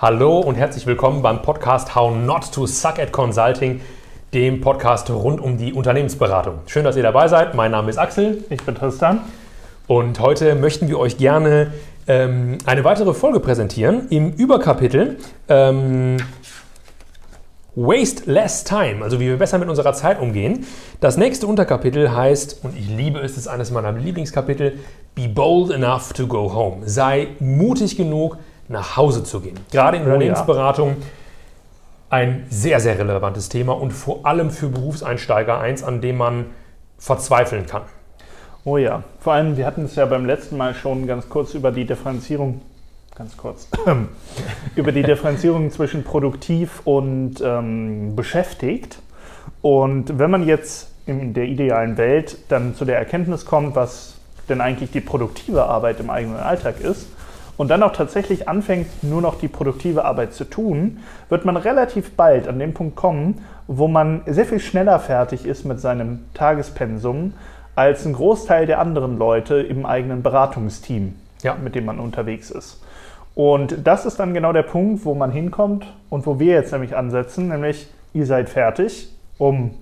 Hallo und herzlich willkommen beim Podcast How Not to Suck at Consulting, dem Podcast rund um die Unternehmensberatung. Schön, dass ihr dabei seid. Mein Name ist Axel. Ich bin Tristan. Und heute möchten wir euch gerne ähm, eine weitere Folge präsentieren im Überkapitel ähm, Waste Less Time, also wie wir besser mit unserer Zeit umgehen. Das nächste Unterkapitel heißt, und ich liebe es, ist eines meiner Lieblingskapitel, Be bold enough to go home. Sei mutig genug, nach Hause zu gehen. Gerade in der Unternehmensberatung ein sehr, sehr relevantes Thema und vor allem für Berufseinsteiger eins, an dem man verzweifeln kann. Oh ja, vor allem, wir hatten es ja beim letzten Mal schon ganz kurz über die Differenzierung, ganz kurz, über die Differenzierung zwischen produktiv und ähm, beschäftigt. Und wenn man jetzt in der idealen Welt dann zu der Erkenntnis kommt, was denn eigentlich die produktive Arbeit im eigenen Alltag ist, und dann auch tatsächlich anfängt, nur noch die produktive Arbeit zu tun, wird man relativ bald an den Punkt kommen, wo man sehr viel schneller fertig ist mit seinem Tagespensum als ein Großteil der anderen Leute im eigenen Beratungsteam, ja. mit dem man unterwegs ist. Und das ist dann genau der Punkt, wo man hinkommt und wo wir jetzt nämlich ansetzen, nämlich ihr seid fertig um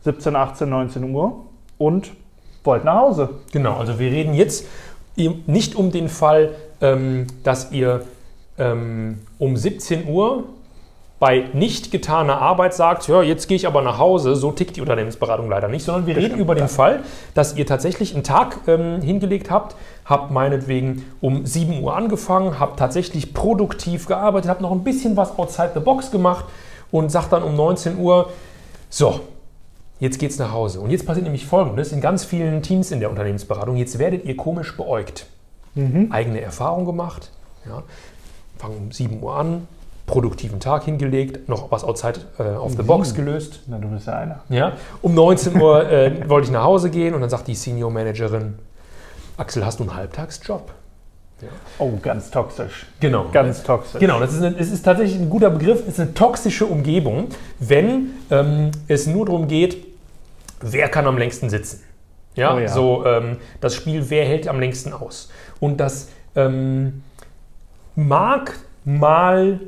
17, 18, 19 Uhr und wollt nach Hause. Genau, also wir reden jetzt nicht um den Fall, ähm, dass ihr ähm, um 17 Uhr bei nicht getaner Arbeit sagt, ja, jetzt gehe ich aber nach Hause, so tickt die Unternehmensberatung leider nicht, sondern wir reden über den Fall, dass ihr tatsächlich einen Tag ähm, hingelegt habt, habt meinetwegen um 7 Uhr angefangen, habt tatsächlich produktiv gearbeitet, habt noch ein bisschen was outside the box gemacht und sagt dann um 19 Uhr, so, jetzt geht's nach Hause. Und jetzt passiert nämlich Folgendes in ganz vielen Teams in der Unternehmensberatung, jetzt werdet ihr komisch beäugt mhm. eigene Erfahrung gemacht. Ja. Fangen um 7 Uhr an, produktiven Tag hingelegt, noch was outside äh, of the box gelöst. Na, du bist ja einer. Ja. Um 19 Uhr äh, wollte ich nach Hause gehen und dann sagt die Senior Managerin, Axel, hast du einen Halbtagsjob? Ja. Oh, ganz toxisch. Genau. Ganz toxisch. Genau, das ist, eine, das ist tatsächlich ein guter Begriff, es ist eine toxische Umgebung, wenn ähm, es nur darum geht, wer kann am längsten sitzen. Ja, oh ja. so ähm, das Spiel, wer hält am längsten aus. Und das ähm, mag mal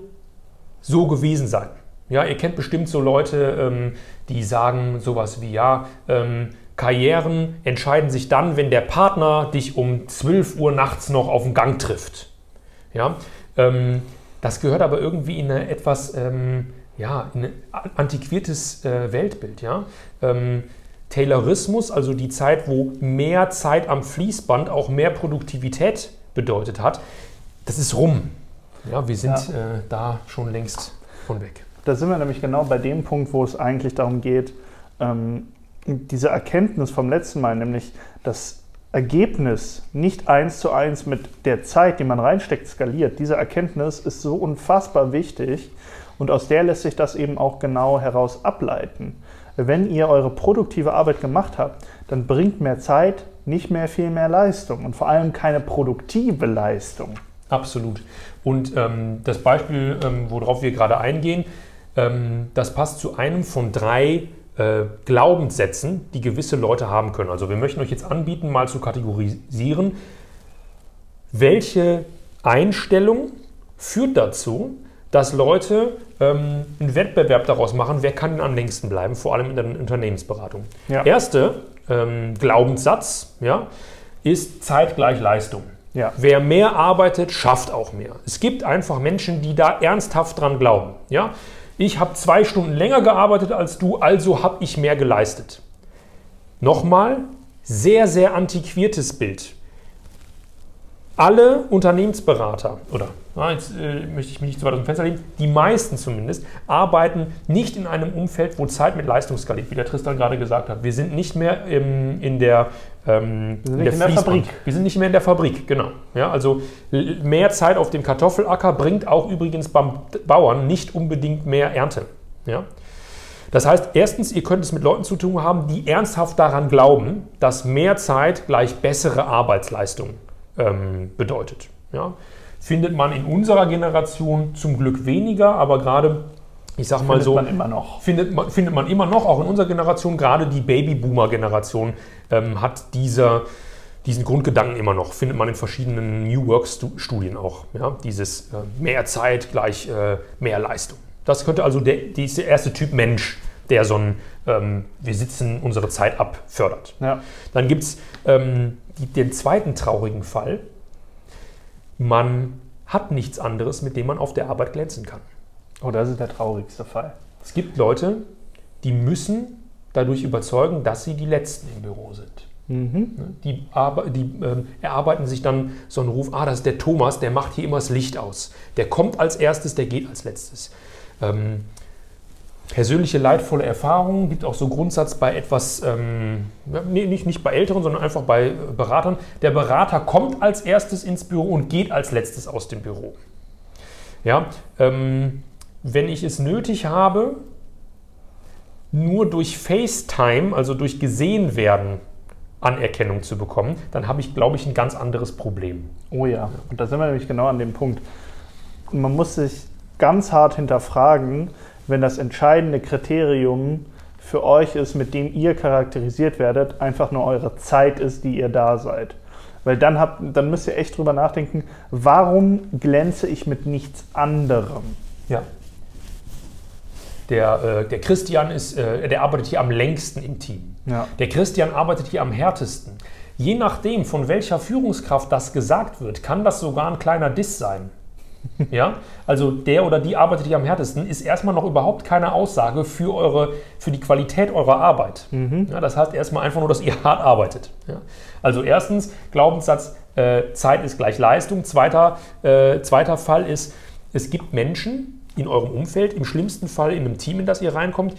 so gewesen sein. Ja, ihr kennt bestimmt so Leute, ähm, die sagen sowas wie, ja, ähm, Karrieren entscheiden sich dann, wenn der Partner dich um 12 Uhr nachts noch auf dem Gang trifft. Ja, ähm, das gehört aber irgendwie in ein etwas ähm, ja, in ein antiquiertes äh, Weltbild. Ja? Taylorismus, also die Zeit, wo mehr Zeit am Fließband auch mehr Produktivität bedeutet hat, das ist rum. Ja, wir sind ja. Äh, da schon längst von weg. Da sind wir nämlich genau bei dem Punkt, wo es eigentlich darum geht, ähm, diese Erkenntnis vom letzten Mal, nämlich das Ergebnis nicht eins zu eins mit der Zeit, die man reinsteckt, skaliert. Diese Erkenntnis ist so unfassbar wichtig und aus der lässt sich das eben auch genau heraus ableiten wenn ihr eure produktive Arbeit gemacht habt, dann bringt mehr Zeit nicht mehr viel mehr Leistung und vor allem keine produktive Leistung. Absolut. Und ähm, das Beispiel, ähm, worauf wir gerade eingehen, ähm, das passt zu einem von drei äh, Glaubenssätzen, die gewisse Leute haben können. Also wir möchten euch jetzt anbieten, mal zu kategorisieren, welche Einstellung führt dazu, dass Leute ähm, einen Wettbewerb daraus machen, wer kann denn am längsten bleiben, vor allem in der Unternehmensberatung. Ja. Erste ähm, Glaubenssatz ja, ist Zeit gleich Leistung. Ja. Wer mehr arbeitet, schafft auch mehr. Es gibt einfach Menschen, die da ernsthaft dran glauben. Ja? Ich habe zwei Stunden länger gearbeitet als du, also habe ich mehr geleistet. Nochmal, sehr, sehr antiquiertes Bild alle Unternehmensberater, oder na, jetzt äh, möchte ich mich nicht zu weit aus dem Fenster legen, die meisten zumindest, arbeiten nicht in einem Umfeld, wo Zeit mit Leistung skaliert, wie der Tristan gerade gesagt hat. Wir sind nicht mehr im, in der, ähm, Wir sind in der, in der Fabrik. Wir sind nicht mehr in der Fabrik, genau. Ja, also mehr Zeit auf dem Kartoffelacker bringt auch übrigens beim Bauern nicht unbedingt mehr Ernte. Ja? Das heißt, erstens, ihr könnt es mit Leuten zu tun haben, die ernsthaft daran glauben, dass mehr Zeit gleich bessere Arbeitsleistung ähm, bedeutet. Ja. Findet man in unserer Generation zum Glück weniger, aber gerade ich sag mal findet so, man immer noch. Findet, man, findet man immer noch, auch in unserer Generation, gerade die Babyboomer-Generation ähm, hat dieser diesen Grundgedanken immer noch, findet man in verschiedenen New Work-Studien auch. Ja? Dieses äh, mehr Zeit gleich äh, mehr Leistung. Das könnte also der, der erste Typ Mensch, der so ein ähm, wir sitzen unsere Zeit ab fördert. Ja. Dann gibt es ähm, den zweiten traurigen Fall. Man hat nichts anderes, mit dem man auf der Arbeit glänzen kann. Oh, das ist der traurigste Fall. Es gibt Leute, die müssen dadurch überzeugen, dass sie die Letzten im Büro sind. Mhm. Die, die äh, erarbeiten sich dann so einen Ruf, ah, das ist der Thomas, der macht hier immer das Licht aus. Der kommt als erstes, der geht als letztes. Ähm, persönliche leidvolle Erfahrungen gibt auch so Grundsatz bei etwas, ähm, nee, nicht, nicht bei Älteren, sondern einfach bei Beratern. Der Berater kommt als erstes ins Büro und geht als letztes aus dem Büro. Ja, ähm, wenn ich es nötig habe, nur durch FaceTime, also durch gesehen werden, Anerkennung zu bekommen, dann habe ich, glaube ich, ein ganz anderes Problem. Oh ja, und da sind wir nämlich genau an dem Punkt. Man muss sich ganz hart hinterfragen, wenn das entscheidende Kriterium für euch ist, mit dem ihr charakterisiert werdet, einfach nur eure Zeit ist, die ihr da seid. Weil dann, habt, dann müsst ihr echt drüber nachdenken, warum glänze ich mit nichts anderem? Ja. Der, äh, der Christian ist, äh, der arbeitet hier am längsten im Team. Ja. Der Christian arbeitet hier am härtesten. Je nachdem, von welcher Führungskraft das gesagt wird, kann das sogar ein kleiner Diss sein. Ja, also der oder die arbeitet hier am härtesten, ist erstmal noch überhaupt keine Aussage für, eure, für die Qualität eurer Arbeit. Mhm. Ja, das heißt erstmal einfach nur, dass ihr hart arbeitet. Ja. Also erstens, Glaubenssatz, äh, Zeit ist gleich Leistung. Zweiter, äh, zweiter Fall ist, es gibt Menschen in eurem Umfeld, im schlimmsten Fall in einem Team, in das ihr reinkommt,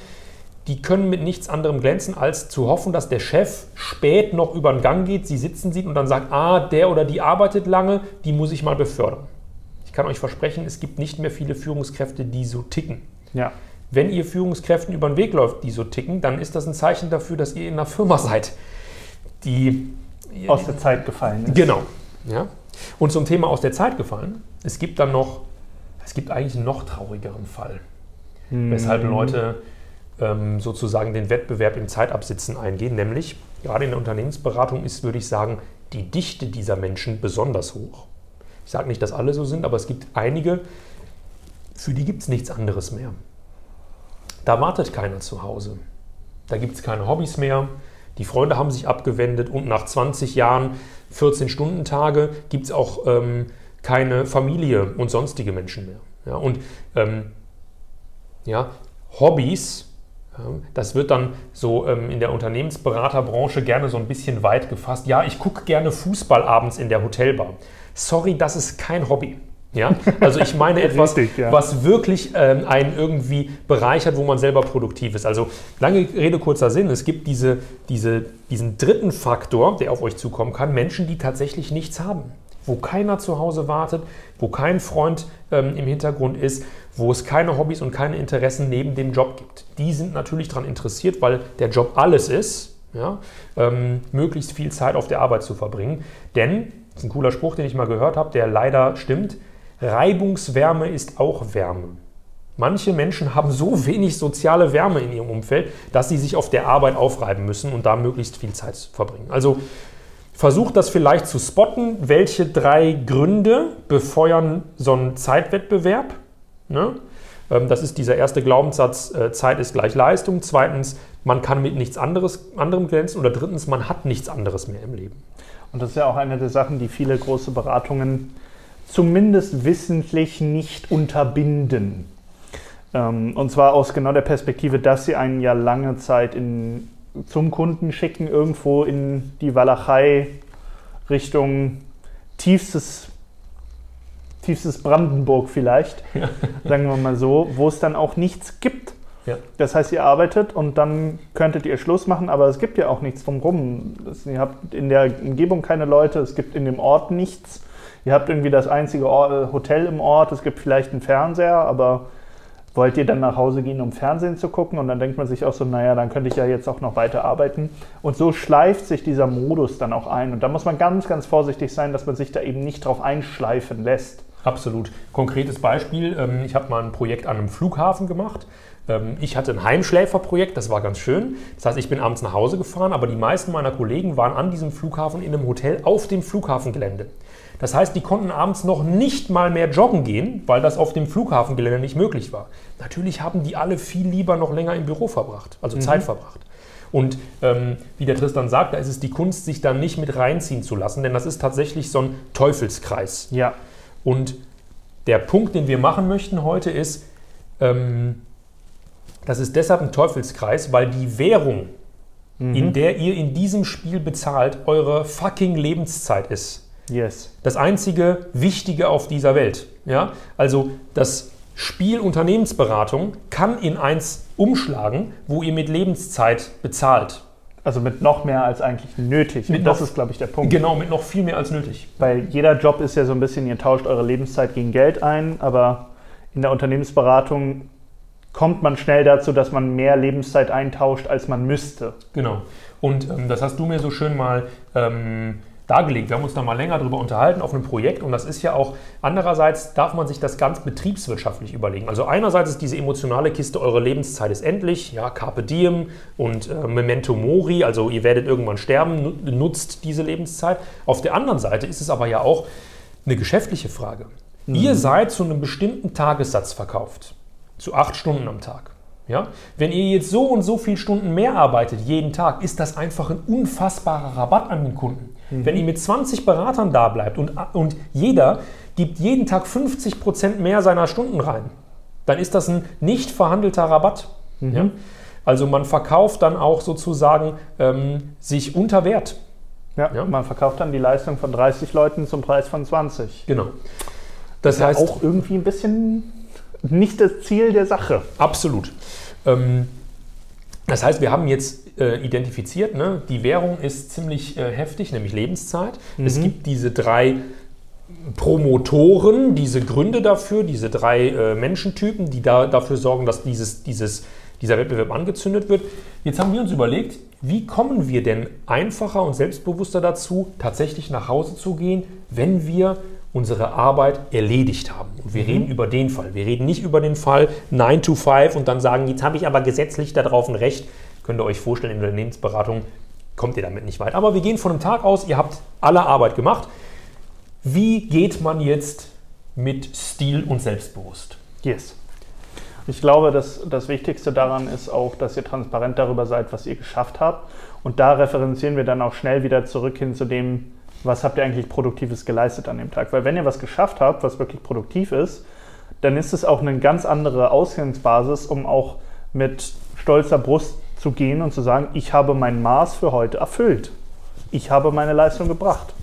die können mit nichts anderem glänzen, als zu hoffen, dass der Chef spät noch über den Gang geht, sie sitzen sieht und dann sagt, ah, der oder die arbeitet lange, die muss ich mal befördern kann euch versprechen, es gibt nicht mehr viele Führungskräfte, die so ticken. Ja. Wenn ihr Führungskräften über den Weg läuft, die so ticken, dann ist das ein Zeichen dafür, dass ihr in einer Firma seid, die aus der Zeit gefallen ist. Genau. Ja. Und zum Thema aus der Zeit gefallen, es gibt dann noch, es gibt eigentlich einen noch traurigeren Fall, hm. weshalb Leute ähm, sozusagen den Wettbewerb im Zeitabsitzen eingehen, nämlich gerade in der Unternehmensberatung ist, würde ich sagen, die Dichte dieser Menschen besonders hoch. Ich sage nicht, dass alle so sind, aber es gibt einige, für die gibt es nichts anderes mehr. Da wartet keiner zu Hause. Da gibt es keine Hobbys mehr. Die Freunde haben sich abgewendet und nach 20 Jahren 14-Stunden-Tage gibt es auch ähm, keine Familie und sonstige Menschen mehr. Ja, und ähm, ja, Hobbys, das wird dann so ähm, in der Unternehmensberaterbranche gerne so ein bisschen weit gefasst. Ja, ich gucke gerne Fußball abends in der Hotelbar sorry, das ist kein Hobby. Ja? Also ich meine etwas, Richtig, ja. was wirklich ähm, einen irgendwie bereichert, wo man selber produktiv ist. Also lange Rede, kurzer Sinn, es gibt diese, diese, diesen dritten Faktor, der auf euch zukommen kann, Menschen, die tatsächlich nichts haben. Wo keiner zu Hause wartet, wo kein Freund ähm, im Hintergrund ist, wo es keine Hobbys und keine Interessen neben dem Job gibt. Die sind natürlich daran interessiert, weil der Job alles ist, ja, ähm, möglichst viel Zeit auf der Arbeit zu verbringen. Denn das ist ein cooler Spruch, den ich mal gehört habe, der leider stimmt. Reibungswärme ist auch Wärme. Manche Menschen haben so wenig soziale Wärme in ihrem Umfeld, dass sie sich auf der Arbeit aufreiben müssen und da möglichst viel Zeit verbringen. Also versucht das vielleicht zu spotten, welche drei Gründe befeuern so einen Zeitwettbewerb. Ne? Ähm, das ist dieser erste Glaubenssatz, äh, Zeit ist gleich Leistung. Zweitens, man kann mit nichts anderes, anderem glänzen. Oder drittens, man hat nichts anderes mehr im Leben. Und das ist ja auch eine der Sachen, die viele große Beratungen zumindest wissentlich nicht unterbinden. Ähm, und zwar aus genau der Perspektive, dass sie einen ja lange Zeit in, zum Kunden schicken, irgendwo in die Walachei Richtung tiefstes, tiefstes Brandenburg vielleicht, ja. sagen wir mal so, wo es dann auch nichts gibt. Ja. Das heißt, ihr arbeitet und dann könntet ihr Schluss machen, aber es gibt ja auch nichts drumherum. Ihr habt in der Umgebung keine Leute, es gibt in dem Ort nichts. Ihr habt irgendwie das einzige Hotel im Ort, es gibt vielleicht einen Fernseher, aber wollt ihr dann nach Hause gehen, um Fernsehen zu gucken? Und dann denkt man sich auch so, naja, dann könnte ich ja jetzt auch noch weiter arbeiten. Und so schleift sich dieser Modus dann auch ein. Und da muss man ganz, ganz vorsichtig sein, dass man sich da eben nicht drauf einschleifen lässt. Absolut. Konkretes Beispiel, ähm, ich habe mal ein Projekt an einem Flughafen gemacht. Ähm, ich hatte ein Heimschläferprojekt, das war ganz schön. Das heißt, ich bin abends nach Hause gefahren, aber die meisten meiner Kollegen waren an diesem Flughafen in einem Hotel auf dem Flughafengelände. Das heißt, die konnten abends noch nicht mal mehr joggen gehen, weil das auf dem Flughafengelände nicht möglich war. Natürlich haben die alle viel lieber noch länger im Büro verbracht, also mhm. Zeit verbracht. Und ähm, wie der Tristan sagt, da ist es die Kunst, sich da nicht mit reinziehen zu lassen, denn das ist tatsächlich so ein Teufelskreis. Ja. Und der Punkt, den wir machen möchten heute, ist, ähm, das ist deshalb ein Teufelskreis, weil die Währung, mhm. in der ihr in diesem Spiel bezahlt, eure fucking Lebenszeit ist. Yes. Das einzige Wichtige auf dieser Welt. Ja? Also das Spiel Unternehmensberatung kann in eins umschlagen, wo ihr mit Lebenszeit bezahlt. Also mit noch mehr als eigentlich nötig. Mit das noch, ist, glaube ich, der Punkt. Genau, mit noch viel mehr als nötig. Weil jeder Job ist ja so ein bisschen, ihr tauscht eure Lebenszeit gegen Geld ein, aber in der Unternehmensberatung kommt man schnell dazu, dass man mehr Lebenszeit eintauscht, als man müsste. Genau. Und ähm, das hast du mir so schön mal ähm, dargelegt. Wir haben uns da mal länger darüber unterhalten auf einem Projekt und das ist ja auch, andererseits darf man sich das ganz betriebswirtschaftlich überlegen. Also einerseits ist diese emotionale Kiste, eure Lebenszeit ist endlich, ja, Carpe Diem und äh, Memento Mori, also ihr werdet irgendwann sterben, nutzt diese Lebenszeit. Auf der anderen Seite ist es aber ja auch eine geschäftliche Frage. Mhm. Ihr seid zu einem bestimmten Tagessatz verkauft, zu acht Stunden am Tag. Ja? Wenn ihr jetzt so und so viele Stunden mehr arbeitet jeden Tag, ist das einfach ein unfassbarer Rabatt an den Kunden. Mhm. Wenn ihr mit 20 Beratern da bleibt und, und jeder gibt jeden Tag 50 Prozent mehr seiner Stunden rein, dann ist das ein nicht verhandelter Rabatt. Mhm. Ja? Also man verkauft dann auch sozusagen ähm, sich unter Wert. Ja, ja, man verkauft dann die Leistung von 30 Leuten zum Preis von 20. Genau. Das, das heißt auch irgendwie ein bisschen nicht das Ziel der Sache. Absolut. Ähm, das heißt, wir haben jetzt äh, identifiziert, ne, die Währung ist ziemlich äh, heftig, nämlich Lebenszeit. Mhm. Es gibt diese drei Promotoren, diese Gründe dafür, diese drei äh, Menschentypen, die da, dafür sorgen, dass dieses, dieses, dieser Wettbewerb angezündet wird. Jetzt haben wir uns überlegt, wie kommen wir denn einfacher und selbstbewusster dazu, tatsächlich nach Hause zu gehen, wenn wir unsere Arbeit erledigt haben. Und wir mhm. reden über den Fall. Wir reden nicht über den Fall 9 to 5 und dann sagen, jetzt habe ich aber gesetzlich darauf ein Recht. Könnt ihr euch vorstellen, in der Unternehmensberatung kommt ihr damit nicht weit. Aber wir gehen von einem Tag aus, ihr habt alle Arbeit gemacht. Wie geht man jetzt mit Stil und selbstbewusst? Yes. Ich glaube, dass das Wichtigste daran ist auch, dass ihr transparent darüber seid, was ihr geschafft habt. Und da referenzieren wir dann auch schnell wieder zurück hin zu dem, was habt ihr eigentlich Produktives geleistet an dem Tag. Weil wenn ihr was geschafft habt, was wirklich produktiv ist, dann ist es auch eine ganz andere Ausgangsbasis, um auch mit stolzer Brust zu gehen und zu sagen, ich habe mein Maß für heute erfüllt. Ich habe meine Leistung gebracht.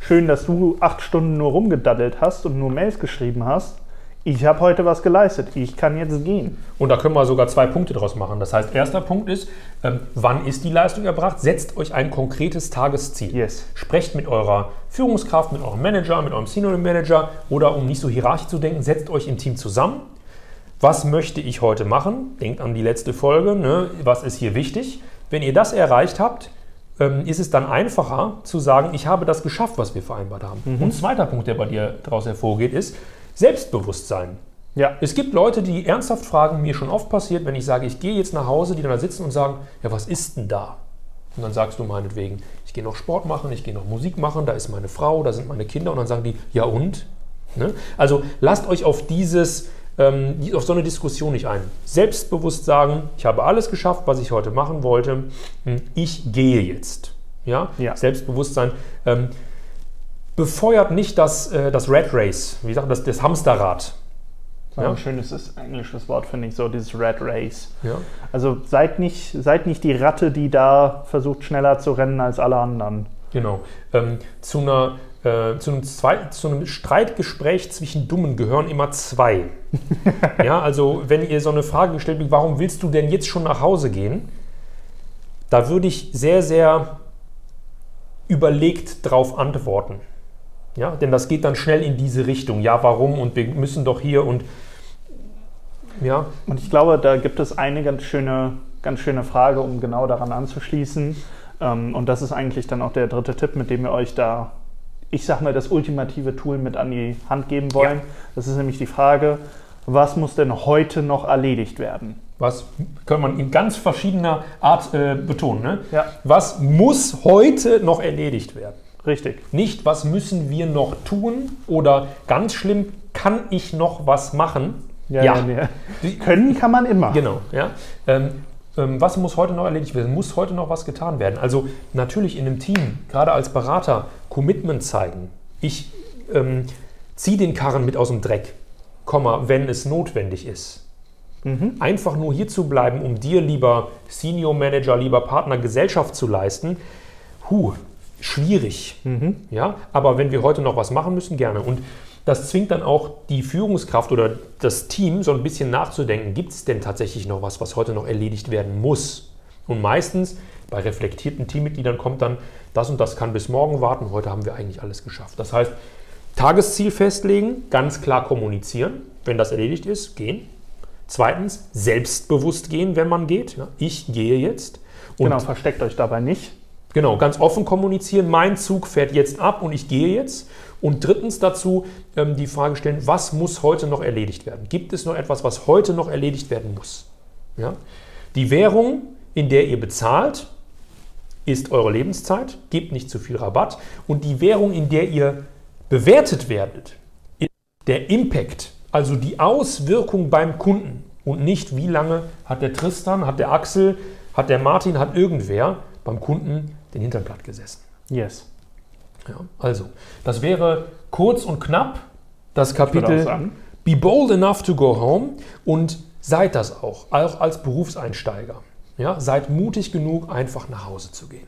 Schön, dass du acht Stunden nur rumgedaddelt hast und nur Mails geschrieben hast ich habe heute was geleistet, ich kann jetzt gehen. Und da können wir sogar zwei Punkte draus machen. Das heißt, erster Punkt ist, ähm, wann ist die Leistung erbracht? Setzt euch ein konkretes Tagesziel. Yes. Sprecht mit eurer Führungskraft, mit eurem Manager, mit eurem Senior Manager oder um nicht so hierarchisch zu denken, setzt euch im Team zusammen. Was möchte ich heute machen? Denkt an die letzte Folge. Ne? Was ist hier wichtig? Wenn ihr das erreicht habt, ähm, ist es dann einfacher zu sagen, ich habe das geschafft, was wir vereinbart haben. Mhm. Und zweiter Punkt, der bei dir daraus hervorgeht, ist, Selbstbewusstsein. Ja. Es gibt Leute, die ernsthaft fragen, mir schon oft passiert, wenn ich sage, ich gehe jetzt nach Hause, die dann da sitzen und sagen, ja, was ist denn da? Und dann sagst du meinetwegen, ich gehe noch Sport machen, ich gehe noch Musik machen, da ist meine Frau, da sind meine Kinder und dann sagen die, ja und? Ne? Also lasst euch auf dieses, ähm, auf so eine Diskussion nicht ein. Selbstbewusst sagen, ich habe alles geschafft, was ich heute machen wollte, hm, ich gehe jetzt. Ja? ja. Selbstbewusstsein. Ähm, befeuert nicht das, äh, das Red Race, wie sagt das, das Hamsterrad. Ja. Ein schönes englisches Wort, finde ich, so dieses Red Race. Ja. Also seid nicht, seid nicht die Ratte, die da versucht, schneller zu rennen als alle anderen. Genau. Ähm, zu, einer, äh, zu, einem zwei, zu einem Streitgespräch zwischen Dummen gehören immer zwei. ja, also wenn ihr so eine Frage gestellt wird, warum willst du denn jetzt schon nach Hause gehen? Da würde ich sehr, sehr überlegt drauf antworten. Ja, denn das geht dann schnell in diese Richtung. Ja, warum? Und wir müssen doch hier und ja. Und ich glaube, da gibt es eine ganz schöne, ganz schöne Frage, um genau daran anzuschließen. Ähm, und das ist eigentlich dann auch der dritte Tipp, mit dem ihr euch da ich sag mal, das ultimative Tool mit an die Hand geben wollen. Ja. Das ist nämlich die Frage, was muss denn heute noch erledigt werden? Was kann man in ganz verschiedener Art äh, betonen? Ne? Ja. Was muss heute noch erledigt werden? Richtig. Nicht, was müssen wir noch tun oder ganz schlimm, kann ich noch was machen? Ja, ja. ja Können kann man immer. Genau. Ja. Ähm, ähm, was muss heute noch erledigt werden? Muss heute noch was getan werden? Also natürlich in einem Team, gerade als Berater, Commitment zeigen. Ich ähm, ziehe den Karren mit aus dem Dreck, wenn es notwendig ist. Mhm. Einfach nur hier zu bleiben, um dir, lieber Senior Manager, lieber Partner, Gesellschaft zu leisten, huh, schwierig. Mhm. Ja? Aber wenn wir heute noch was machen müssen, gerne. Und das zwingt dann auch die Führungskraft oder das Team so ein bisschen nachzudenken, gibt es denn tatsächlich noch was, was heute noch erledigt werden muss? Und meistens bei reflektierten Teammitgliedern kommt dann, das und das kann bis morgen warten, heute haben wir eigentlich alles geschafft. Das heißt, Tagesziel festlegen, ganz klar kommunizieren, wenn das erledigt ist, gehen. Zweitens, selbstbewusst gehen, wenn man geht. Ja, ich gehe jetzt. Und genau, versteckt euch dabei nicht. Genau, ganz offen kommunizieren. Mein Zug fährt jetzt ab und ich gehe jetzt. Und drittens dazu ähm, die Frage stellen, was muss heute noch erledigt werden? Gibt es noch etwas, was heute noch erledigt werden muss? Ja? Die Währung, in der ihr bezahlt, ist eure Lebenszeit, gebt nicht zu viel Rabatt. Und die Währung, in der ihr bewertet werdet, ist der Impact, also die Auswirkung beim Kunden und nicht wie lange hat der Tristan, hat der Axel, hat der Martin, hat irgendwer beim Kunden den Hintern platt gesessen. Yes. Ja, also, das wäre kurz und knapp das Kapitel Be bold enough to go home und seid das auch, auch als Berufseinsteiger. Ja, seid mutig genug, einfach nach Hause zu gehen.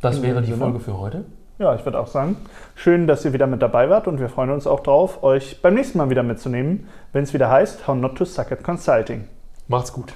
Das wäre die Folge für heute. Ja, ich würde auch sagen, schön, dass ihr wieder mit dabei wart und wir freuen uns auch drauf, euch beim nächsten Mal wieder mitzunehmen, wenn es wieder heißt How Not to Suck at Consulting. Macht's gut.